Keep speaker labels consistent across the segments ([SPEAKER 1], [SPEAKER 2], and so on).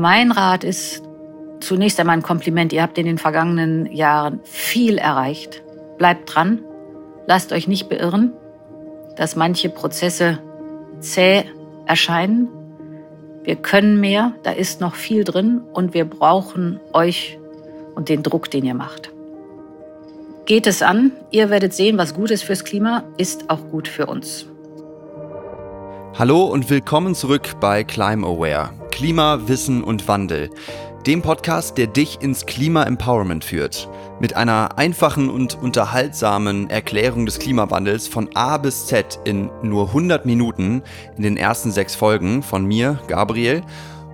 [SPEAKER 1] Mein Rat ist zunächst einmal ein Kompliment. Ihr habt in den vergangenen Jahren viel erreicht. Bleibt dran. Lasst euch nicht beirren, dass manche Prozesse zäh erscheinen. Wir können mehr, da ist noch viel drin und wir brauchen euch und den Druck, den ihr macht. Geht es an, ihr werdet sehen, was gut ist fürs Klima, ist auch gut für uns.
[SPEAKER 2] Hallo und willkommen zurück bei Climb Aware. Klima, Wissen und Wandel. Dem Podcast, der dich ins Klima-Empowerment führt. Mit einer einfachen und unterhaltsamen Erklärung des Klimawandels von A bis Z in nur 100 Minuten in den ersten sechs Folgen von mir, Gabriel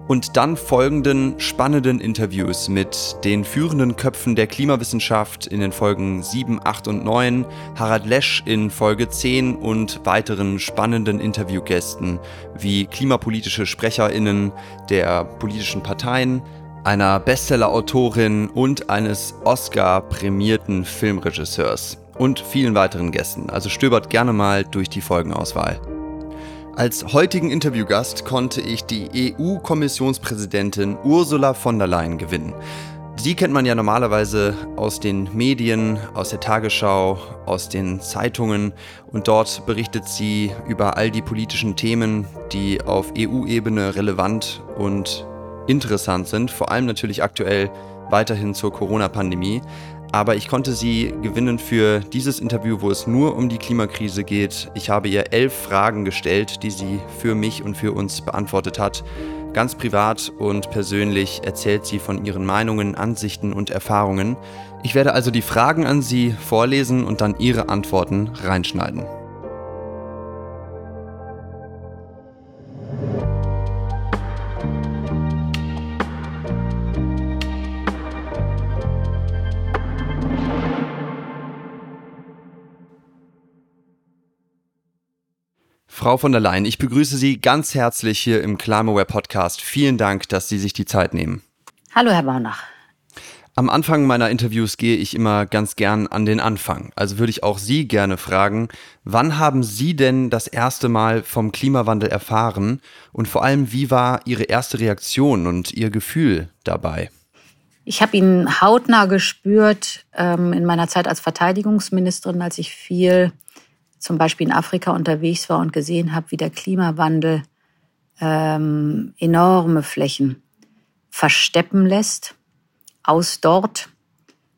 [SPEAKER 2] und dann folgenden spannenden Interviews mit den führenden Köpfen der Klimawissenschaft in den Folgen 7, 8 und 9, Harald Lesch in Folge 10 und weiteren spannenden Interviewgästen wie klimapolitische Sprecherinnen der politischen Parteien, einer Bestseller-Autorin und eines Oscar-prämierten Filmregisseurs und vielen weiteren Gästen. Also stöbert gerne mal durch die Folgenauswahl. Als heutigen Interviewgast konnte ich die EU-Kommissionspräsidentin Ursula von der Leyen gewinnen. Sie kennt man ja normalerweise aus den Medien, aus der Tagesschau, aus den Zeitungen. Und dort berichtet sie über all die politischen Themen, die auf EU-Ebene relevant und interessant sind, vor allem natürlich aktuell weiterhin zur Corona-Pandemie aber ich konnte sie gewinnen für dieses Interview, wo es nur um die Klimakrise geht. Ich habe ihr elf Fragen gestellt, die sie für mich und für uns beantwortet hat. Ganz privat und persönlich erzählt sie von ihren Meinungen, Ansichten und Erfahrungen. Ich werde also die Fragen an sie vorlesen und dann ihre Antworten reinschneiden. Frau von der Leyen, ich begrüße Sie ganz herzlich hier im Climaware Podcast. Vielen Dank, dass Sie sich die Zeit nehmen.
[SPEAKER 1] Hallo, Herr Baunach.
[SPEAKER 2] Am Anfang meiner Interviews gehe ich immer ganz gern an den Anfang. Also würde ich auch Sie gerne fragen, wann haben Sie denn das erste Mal vom Klimawandel erfahren und vor allem, wie war Ihre erste Reaktion und Ihr Gefühl dabei?
[SPEAKER 1] Ich habe ihn hautnah gespürt ähm, in meiner Zeit als Verteidigungsministerin, als ich viel zum Beispiel in Afrika unterwegs war und gesehen habe, wie der Klimawandel ähm, enorme Flächen versteppen lässt aus dort.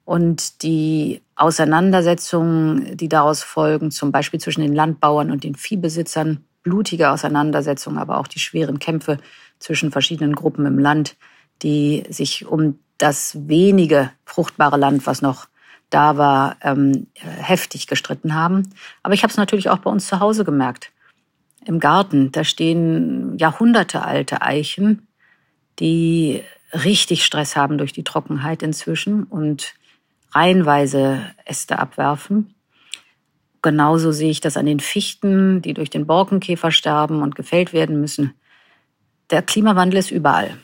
[SPEAKER 1] Und die Auseinandersetzungen, die daraus folgen, zum Beispiel zwischen den Landbauern und den Viehbesitzern, blutige Auseinandersetzungen, aber auch die schweren Kämpfe zwischen verschiedenen Gruppen im Land, die sich um das wenige fruchtbare Land, was noch da war, ähm, heftig gestritten haben. Aber ich habe es natürlich auch bei uns zu Hause gemerkt. Im Garten, da stehen jahrhundertealte Eichen, die richtig Stress haben durch die Trockenheit inzwischen und reihenweise Äste abwerfen. Genauso sehe ich das an den Fichten, die durch den Borkenkäfer sterben und gefällt werden müssen. Der Klimawandel ist überall.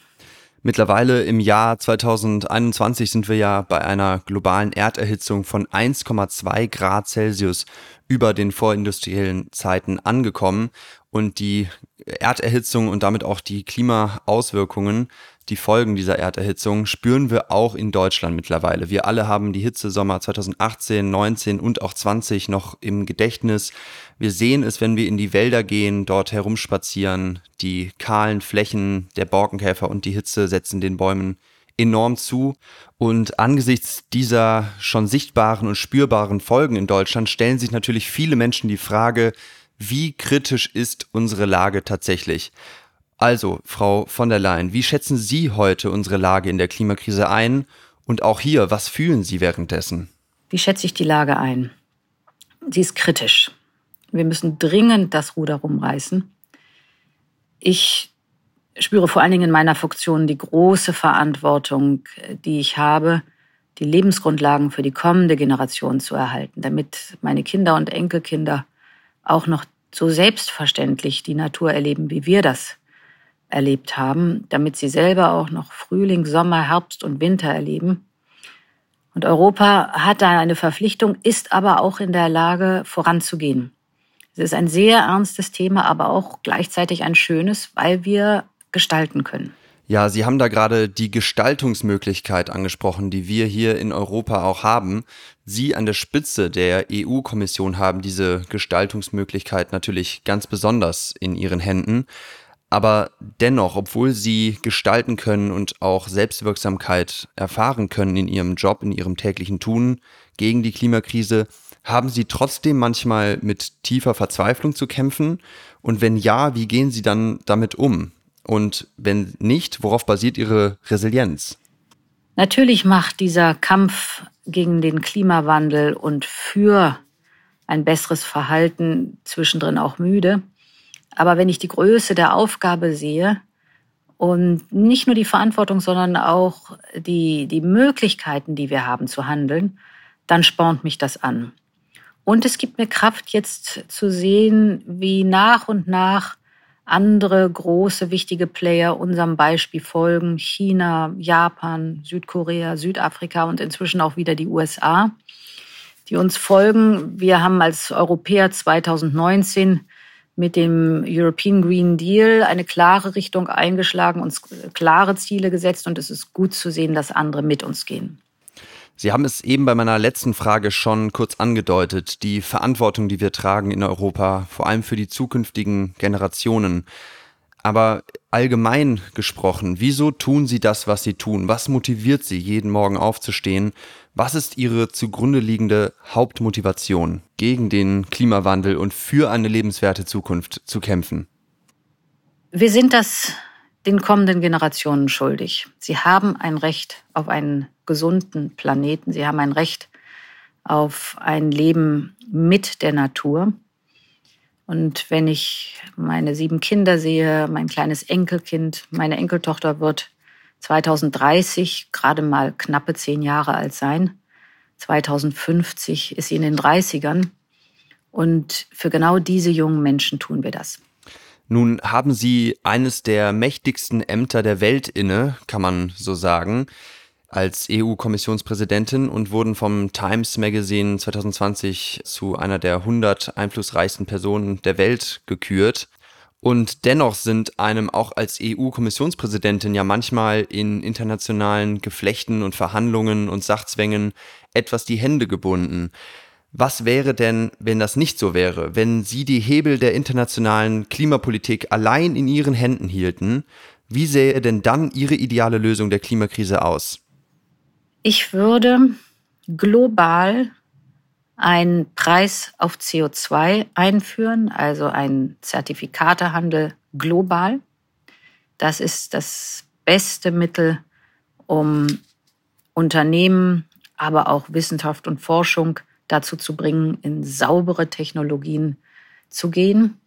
[SPEAKER 2] Mittlerweile im Jahr 2021 sind wir ja bei einer globalen Erderhitzung von 1,2 Grad Celsius über den vorindustriellen Zeiten angekommen. Und die Erderhitzung und damit auch die Klimaauswirkungen die Folgen dieser Erderhitzung spüren wir auch in Deutschland mittlerweile. Wir alle haben die Hitzesommer 2018, 19 und auch 20 noch im Gedächtnis. Wir sehen es, wenn wir in die Wälder gehen, dort herumspazieren. Die kahlen Flächen der Borkenkäfer und die Hitze setzen den Bäumen enorm zu. Und angesichts dieser schon sichtbaren und spürbaren Folgen in Deutschland stellen sich natürlich viele Menschen die Frage, wie kritisch ist unsere Lage tatsächlich? Also, Frau von der Leyen, wie schätzen Sie heute unsere Lage in der Klimakrise ein? Und auch hier, was fühlen Sie währenddessen?
[SPEAKER 1] Wie schätze ich die Lage ein? Sie ist kritisch. Wir müssen dringend das Ruder rumreißen. Ich spüre vor allen Dingen in meiner Funktion die große Verantwortung, die ich habe, die Lebensgrundlagen für die kommende Generation zu erhalten, damit meine Kinder und Enkelkinder auch noch so selbstverständlich die Natur erleben, wie wir das erlebt haben, damit sie selber auch noch Frühling, Sommer, Herbst und Winter erleben. Und Europa hat da eine Verpflichtung, ist aber auch in der Lage, voranzugehen. Es ist ein sehr ernstes Thema, aber auch gleichzeitig ein schönes, weil wir gestalten können.
[SPEAKER 2] Ja, Sie haben da gerade die Gestaltungsmöglichkeit angesprochen, die wir hier in Europa auch haben. Sie an der Spitze der EU-Kommission haben diese Gestaltungsmöglichkeit natürlich ganz besonders in Ihren Händen. Aber dennoch, obwohl Sie gestalten können und auch Selbstwirksamkeit erfahren können in Ihrem Job, in Ihrem täglichen Tun gegen die Klimakrise, haben Sie trotzdem manchmal mit tiefer Verzweiflung zu kämpfen? Und wenn ja, wie gehen Sie dann damit um? Und wenn nicht, worauf basiert Ihre Resilienz?
[SPEAKER 1] Natürlich macht dieser Kampf gegen den Klimawandel und für ein besseres Verhalten zwischendrin auch müde. Aber wenn ich die Größe der Aufgabe sehe und nicht nur die Verantwortung, sondern auch die, die Möglichkeiten, die wir haben zu handeln, dann spornt mich das an. Und es gibt mir Kraft, jetzt zu sehen, wie nach und nach andere große, wichtige Player unserem Beispiel folgen. China, Japan, Südkorea, Südafrika und inzwischen auch wieder die USA, die uns folgen. Wir haben als Europäer 2019 mit dem European Green Deal eine klare Richtung eingeschlagen, uns klare Ziele gesetzt und es ist gut zu sehen, dass andere mit uns gehen.
[SPEAKER 2] Sie haben es eben bei meiner letzten Frage schon kurz angedeutet, die Verantwortung, die wir tragen in Europa, vor allem für die zukünftigen Generationen. Aber allgemein gesprochen, wieso tun Sie das, was Sie tun? Was motiviert Sie, jeden Morgen aufzustehen? Was ist Ihre zugrunde liegende Hauptmotivation, gegen den Klimawandel und für eine lebenswerte Zukunft zu kämpfen?
[SPEAKER 1] Wir sind das den kommenden Generationen schuldig. Sie haben ein Recht auf einen gesunden Planeten. Sie haben ein Recht auf ein Leben mit der Natur. Und wenn ich meine sieben Kinder sehe, mein kleines Enkelkind, meine Enkeltochter wird 2030 gerade mal knappe zehn Jahre alt sein. 2050 ist sie in den 30ern. Und für genau diese jungen Menschen tun wir das.
[SPEAKER 2] Nun haben Sie eines der mächtigsten Ämter der Welt inne, kann man so sagen, als EU-Kommissionspräsidentin und wurden vom Times Magazine 2020 zu einer der 100 einflussreichsten Personen der Welt gekürt. Und dennoch sind einem auch als EU-Kommissionspräsidentin ja manchmal in internationalen Geflechten und Verhandlungen und Sachzwängen etwas die Hände gebunden. Was wäre denn, wenn das nicht so wäre, wenn Sie die Hebel der internationalen Klimapolitik allein in Ihren Händen hielten? Wie sähe denn dann Ihre ideale Lösung der Klimakrise aus?
[SPEAKER 1] Ich würde global einen Preis auf CO2 einführen, also einen Zertifikatehandel global. Das ist das beste Mittel, um Unternehmen, aber auch Wissenschaft und Forschung dazu zu bringen, in saubere Technologien zu gehen.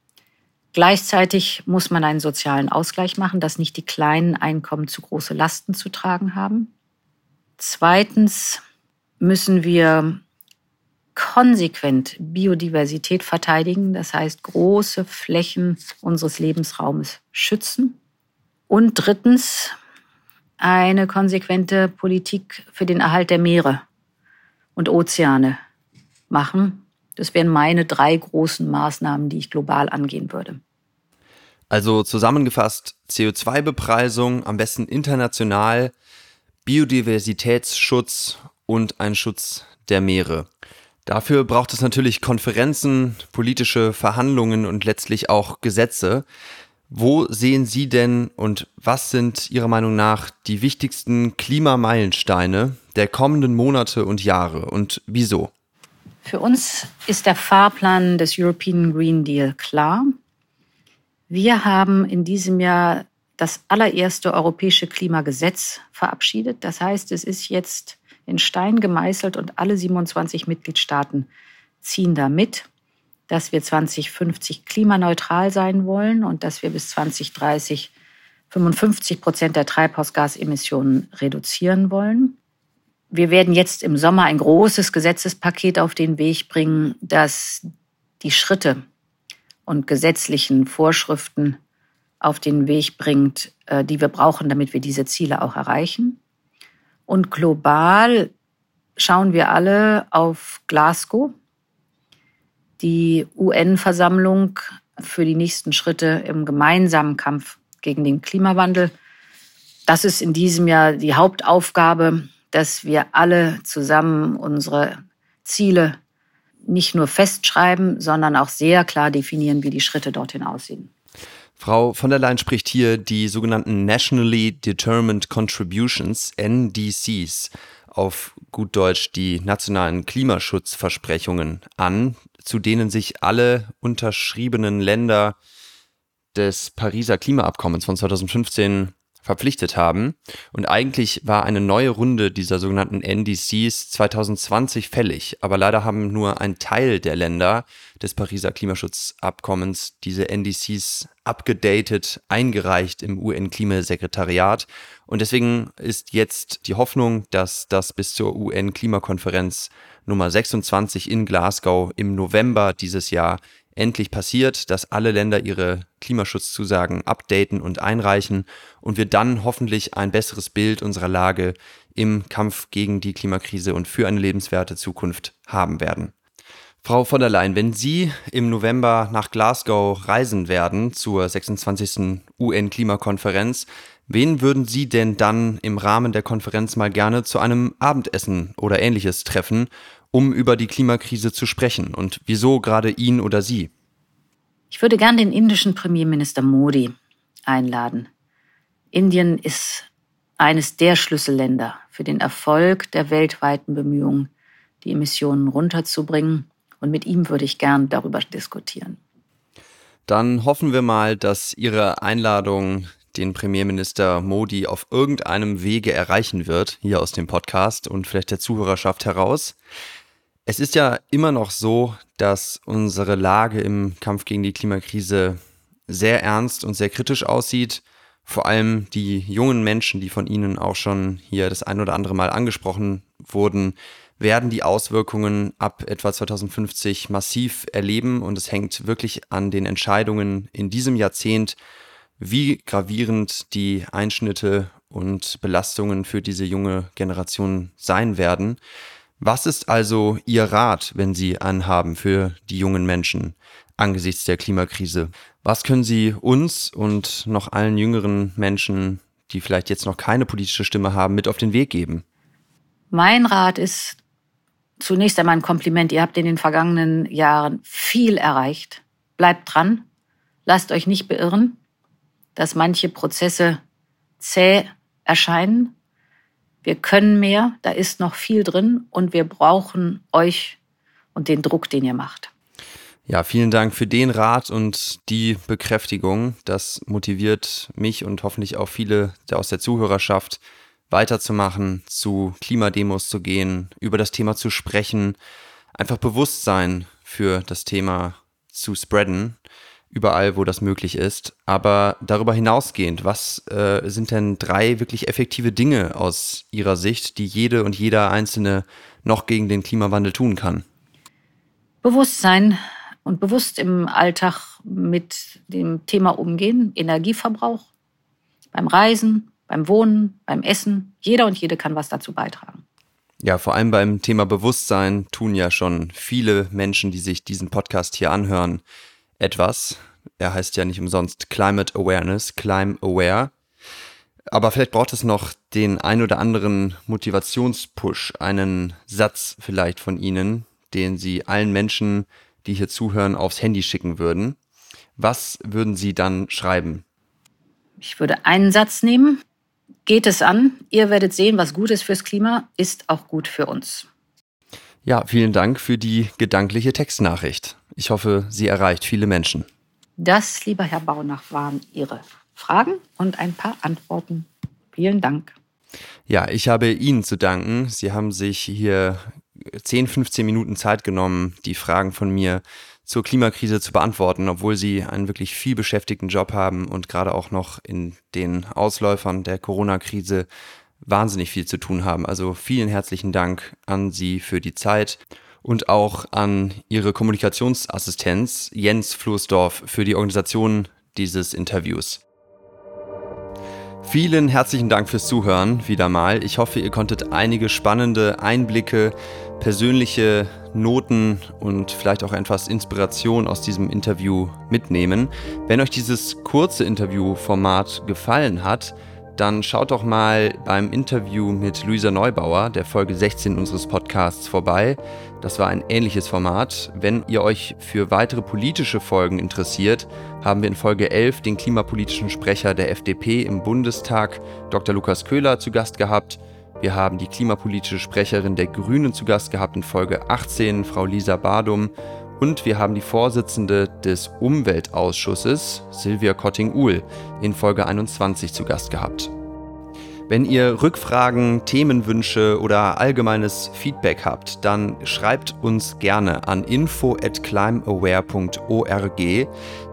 [SPEAKER 1] Gleichzeitig muss man einen sozialen Ausgleich machen, dass nicht die kleinen Einkommen zu große Lasten zu tragen haben. Zweitens müssen wir konsequent Biodiversität verteidigen, das heißt große Flächen unseres Lebensraumes schützen. Und drittens eine konsequente Politik für den Erhalt der Meere und Ozeane machen. Das wären meine drei großen Maßnahmen, die ich global angehen würde.
[SPEAKER 2] Also zusammengefasst CO2-Bepreisung, am besten international, Biodiversitätsschutz und ein Schutz der Meere. Dafür braucht es natürlich Konferenzen, politische Verhandlungen und letztlich auch Gesetze. Wo sehen Sie denn und was sind Ihrer Meinung nach die wichtigsten Klimameilensteine der kommenden Monate und Jahre und wieso?
[SPEAKER 1] Für uns ist der Fahrplan des European Green Deal klar. Wir haben in diesem Jahr das allererste europäische Klimagesetz verabschiedet. Das heißt, es ist jetzt in Stein gemeißelt und alle 27 Mitgliedstaaten ziehen da mit, dass wir 2050 klimaneutral sein wollen und dass wir bis 2030 55 Prozent der Treibhausgasemissionen reduzieren wollen. Wir werden jetzt im Sommer ein großes Gesetzespaket auf den Weg bringen, das die Schritte und gesetzlichen Vorschriften auf den Weg bringt, äh, die wir brauchen, damit wir diese Ziele auch erreichen. Und global schauen wir alle auf Glasgow, die UN-Versammlung für die nächsten Schritte im gemeinsamen Kampf gegen den Klimawandel. das ist in diesem Jahr die Hauptaufgabe, dass wir alle zusammen unsere Ziele nicht nur festschreiben, sondern auch sehr klar definieren, wie die Schritte dorthin aussehen.
[SPEAKER 2] Frau von der Leyen spricht hier die sogenannten Nationally Determined Contributions, NDCs, auf gut Deutsch die nationalen Klimaschutzversprechungen an, zu denen sich alle unterschriebenen Länder des Pariser Klimaabkommens von 2015 verpflichtet haben. Und eigentlich war eine neue Runde dieser sogenannten NDCs 2020 fällig. Aber leider haben nur ein Teil der Länder des Pariser Klimaschutzabkommens diese NDCs abgedatet, eingereicht im UN-Klimasekretariat. Und deswegen ist jetzt die Hoffnung, dass das bis zur UN-Klimakonferenz Nummer 26 in Glasgow im November dieses Jahr endlich passiert, dass alle Länder ihre Klimaschutzzusagen updaten und einreichen und wir dann hoffentlich ein besseres Bild unserer Lage im Kampf gegen die Klimakrise und für eine lebenswerte Zukunft haben werden. Frau von der Leyen, wenn Sie im November nach Glasgow reisen werden zur 26. UN-Klimakonferenz, wen würden Sie denn dann im Rahmen der Konferenz mal gerne zu einem Abendessen oder ähnliches treffen um über die Klimakrise zu sprechen und wieso gerade ihn oder sie?
[SPEAKER 1] Ich würde gern den indischen Premierminister Modi einladen. Indien ist eines der Schlüsselländer für den Erfolg der weltweiten Bemühungen, die Emissionen runterzubringen. Und mit ihm würde ich gern darüber diskutieren.
[SPEAKER 2] Dann hoffen wir mal, dass Ihre Einladung den Premierminister Modi auf irgendeinem Wege erreichen wird, hier aus dem Podcast und vielleicht der Zuhörerschaft heraus. Es ist ja immer noch so, dass unsere Lage im Kampf gegen die Klimakrise sehr ernst und sehr kritisch aussieht. Vor allem die jungen Menschen, die von Ihnen auch schon hier das ein oder andere Mal angesprochen wurden, werden die Auswirkungen ab etwa 2050 massiv erleben und es hängt wirklich an den Entscheidungen in diesem Jahrzehnt, wie gravierend die Einschnitte und Belastungen für diese junge Generation sein werden. Was ist also Ihr Rat, wenn Sie anhaben für die jungen Menschen angesichts der Klimakrise? Was können Sie uns und noch allen jüngeren Menschen, die vielleicht jetzt noch keine politische Stimme haben, mit auf den Weg geben?
[SPEAKER 1] Mein Rat ist zunächst einmal ein Kompliment. Ihr habt in den vergangenen Jahren viel erreicht. Bleibt dran. Lasst euch nicht beirren, dass manche Prozesse zäh erscheinen. Wir können mehr, da ist noch viel drin und wir brauchen euch und den Druck, den ihr macht.
[SPEAKER 2] Ja, vielen Dank für den Rat und die Bekräftigung. Das motiviert mich und hoffentlich auch viele aus der Zuhörerschaft weiterzumachen, zu Klimademos zu gehen, über das Thema zu sprechen, einfach Bewusstsein für das Thema zu spreaden überall, wo das möglich ist. Aber darüber hinausgehend, was äh, sind denn drei wirklich effektive Dinge aus Ihrer Sicht, die jede und jeder Einzelne noch gegen den Klimawandel tun kann?
[SPEAKER 1] Bewusstsein und bewusst im Alltag mit dem Thema umgehen, Energieverbrauch, beim Reisen, beim Wohnen, beim Essen. Jeder und jede kann was dazu beitragen.
[SPEAKER 2] Ja, vor allem beim Thema Bewusstsein tun ja schon viele Menschen, die sich diesen Podcast hier anhören, etwas. Er heißt ja nicht umsonst Climate Awareness, Climb Aware. Aber vielleicht braucht es noch den ein oder anderen Motivationspush, einen Satz vielleicht von Ihnen, den Sie allen Menschen, die hier zuhören, aufs Handy schicken würden. Was würden Sie dann schreiben?
[SPEAKER 1] Ich würde einen Satz nehmen. Geht es an. Ihr werdet sehen, was gut ist fürs Klima, ist auch gut für uns.
[SPEAKER 2] Ja, vielen Dank für die gedankliche Textnachricht. Ich hoffe, sie erreicht viele Menschen.
[SPEAKER 1] Das, lieber Herr Baunach, waren Ihre Fragen und ein paar Antworten. Vielen Dank.
[SPEAKER 2] Ja, ich habe Ihnen zu danken. Sie haben sich hier 10, 15 Minuten Zeit genommen, die Fragen von mir zur Klimakrise zu beantworten, obwohl Sie einen wirklich viel beschäftigten Job haben und gerade auch noch in den Ausläufern der Corona-Krise wahnsinnig viel zu tun haben. Also vielen herzlichen Dank an Sie für die Zeit und auch an Ihre Kommunikationsassistenz Jens Floßdorf für die Organisation dieses Interviews. Vielen herzlichen Dank fürs Zuhören wieder mal. Ich hoffe, ihr konntet einige spannende Einblicke, persönliche Noten und vielleicht auch etwas Inspiration aus diesem Interview mitnehmen. Wenn euch dieses kurze Interviewformat gefallen hat, dann schaut doch mal beim Interview mit Luisa Neubauer, der Folge 16 unseres Podcasts, vorbei. Das war ein ähnliches Format. Wenn ihr euch für weitere politische Folgen interessiert, haben wir in Folge 11 den klimapolitischen Sprecher der FDP im Bundestag, Dr. Lukas Köhler, zu Gast gehabt. Wir haben die klimapolitische Sprecherin der Grünen zu Gast gehabt in Folge 18, Frau Lisa Badum. Und wir haben die Vorsitzende des Umweltausschusses, Silvia Kotting-Uhl, in Folge 21 zu Gast gehabt. Wenn ihr Rückfragen, Themenwünsche oder allgemeines Feedback habt, dann schreibt uns gerne an info at climbaware.org.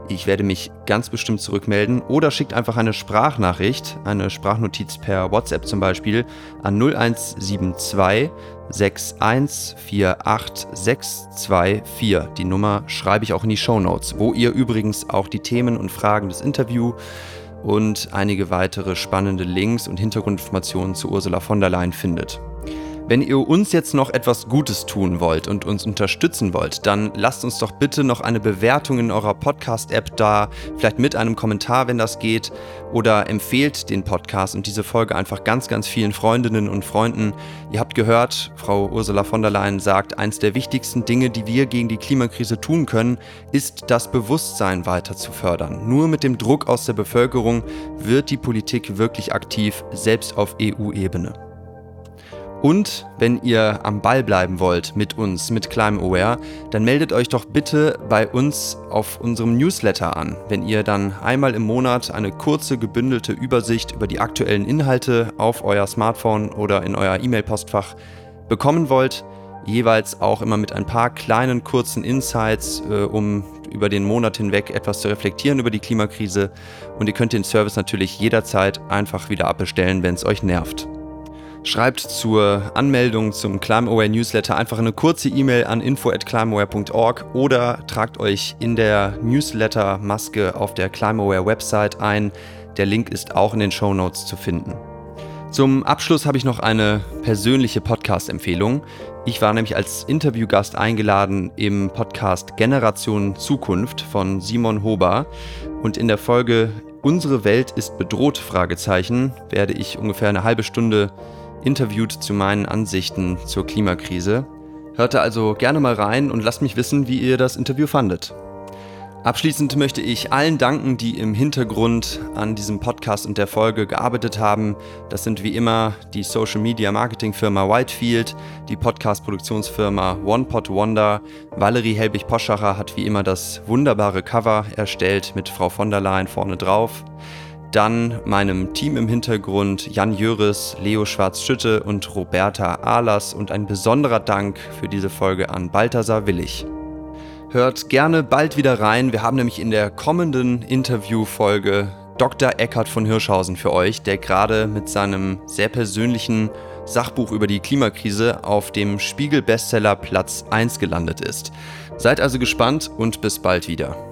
[SPEAKER 2] Ich werde mich ganz bestimmt zurückmelden oder schickt einfach eine Sprachnachricht, eine Sprachnotiz per WhatsApp zum Beispiel an 0172 6148624. Die Nummer schreibe ich auch in die Show Notes, wo ihr übrigens auch die Themen und Fragen des Interviews und einige weitere spannende Links und Hintergrundinformationen zu Ursula von der Leyen findet. Wenn ihr uns jetzt noch etwas Gutes tun wollt und uns unterstützen wollt, dann lasst uns doch bitte noch eine Bewertung in eurer Podcast-App da, vielleicht mit einem Kommentar, wenn das geht, oder empfehlt den Podcast und diese Folge einfach ganz, ganz vielen Freundinnen und Freunden. Ihr habt gehört, Frau Ursula von der Leyen sagt, eins der wichtigsten Dinge, die wir gegen die Klimakrise tun können, ist das Bewusstsein weiter zu fördern. Nur mit dem Druck aus der Bevölkerung wird die Politik wirklich aktiv, selbst auf EU-Ebene. Und wenn ihr am Ball bleiben wollt mit uns, mit ClimeAware, dann meldet euch doch bitte bei uns auf unserem Newsletter an. Wenn ihr dann einmal im Monat eine kurze, gebündelte Übersicht über die aktuellen Inhalte auf euer Smartphone oder in euer E-Mail-Postfach bekommen wollt, jeweils auch immer mit ein paar kleinen, kurzen Insights, äh, um über den Monat hinweg etwas zu reflektieren über die Klimakrise. Und ihr könnt den Service natürlich jederzeit einfach wieder abbestellen, wenn es euch nervt. Schreibt zur Anmeldung zum ClimeAware Newsletter einfach eine kurze E-Mail an info@climeaware.org oder tragt euch in der Newsletter-Maske auf der ClimeAware Website ein. Der Link ist auch in den Show Notes zu finden. Zum Abschluss habe ich noch eine persönliche Podcast-Empfehlung. Ich war nämlich als Interviewgast eingeladen im Podcast Generation Zukunft von Simon Hober und in der Folge Unsere Welt ist bedroht werde ich ungefähr eine halbe Stunde interviewt zu meinen Ansichten zur Klimakrise. Hört also gerne mal rein und lasst mich wissen, wie ihr das Interview fandet. Abschließend möchte ich allen danken, die im Hintergrund an diesem Podcast und der Folge gearbeitet haben. Das sind wie immer die Social Media Marketing Firma Whitefield, die Podcast Produktionsfirma OnePod Wonder. Valerie Helbig-Poschacher hat wie immer das wunderbare Cover erstellt mit Frau von der Leyen vorne drauf. Dann meinem Team im Hintergrund Jan Jöris, Leo Schwarz-Schütte und Roberta Ahlers und ein besonderer Dank für diese Folge an Balthasar Willig. Hört gerne bald wieder rein. Wir haben nämlich in der kommenden Interviewfolge Dr. Eckhard von Hirschhausen für euch, der gerade mit seinem sehr persönlichen Sachbuch über die Klimakrise auf dem Spiegel Bestseller Platz 1 gelandet ist. Seid also gespannt und bis bald wieder.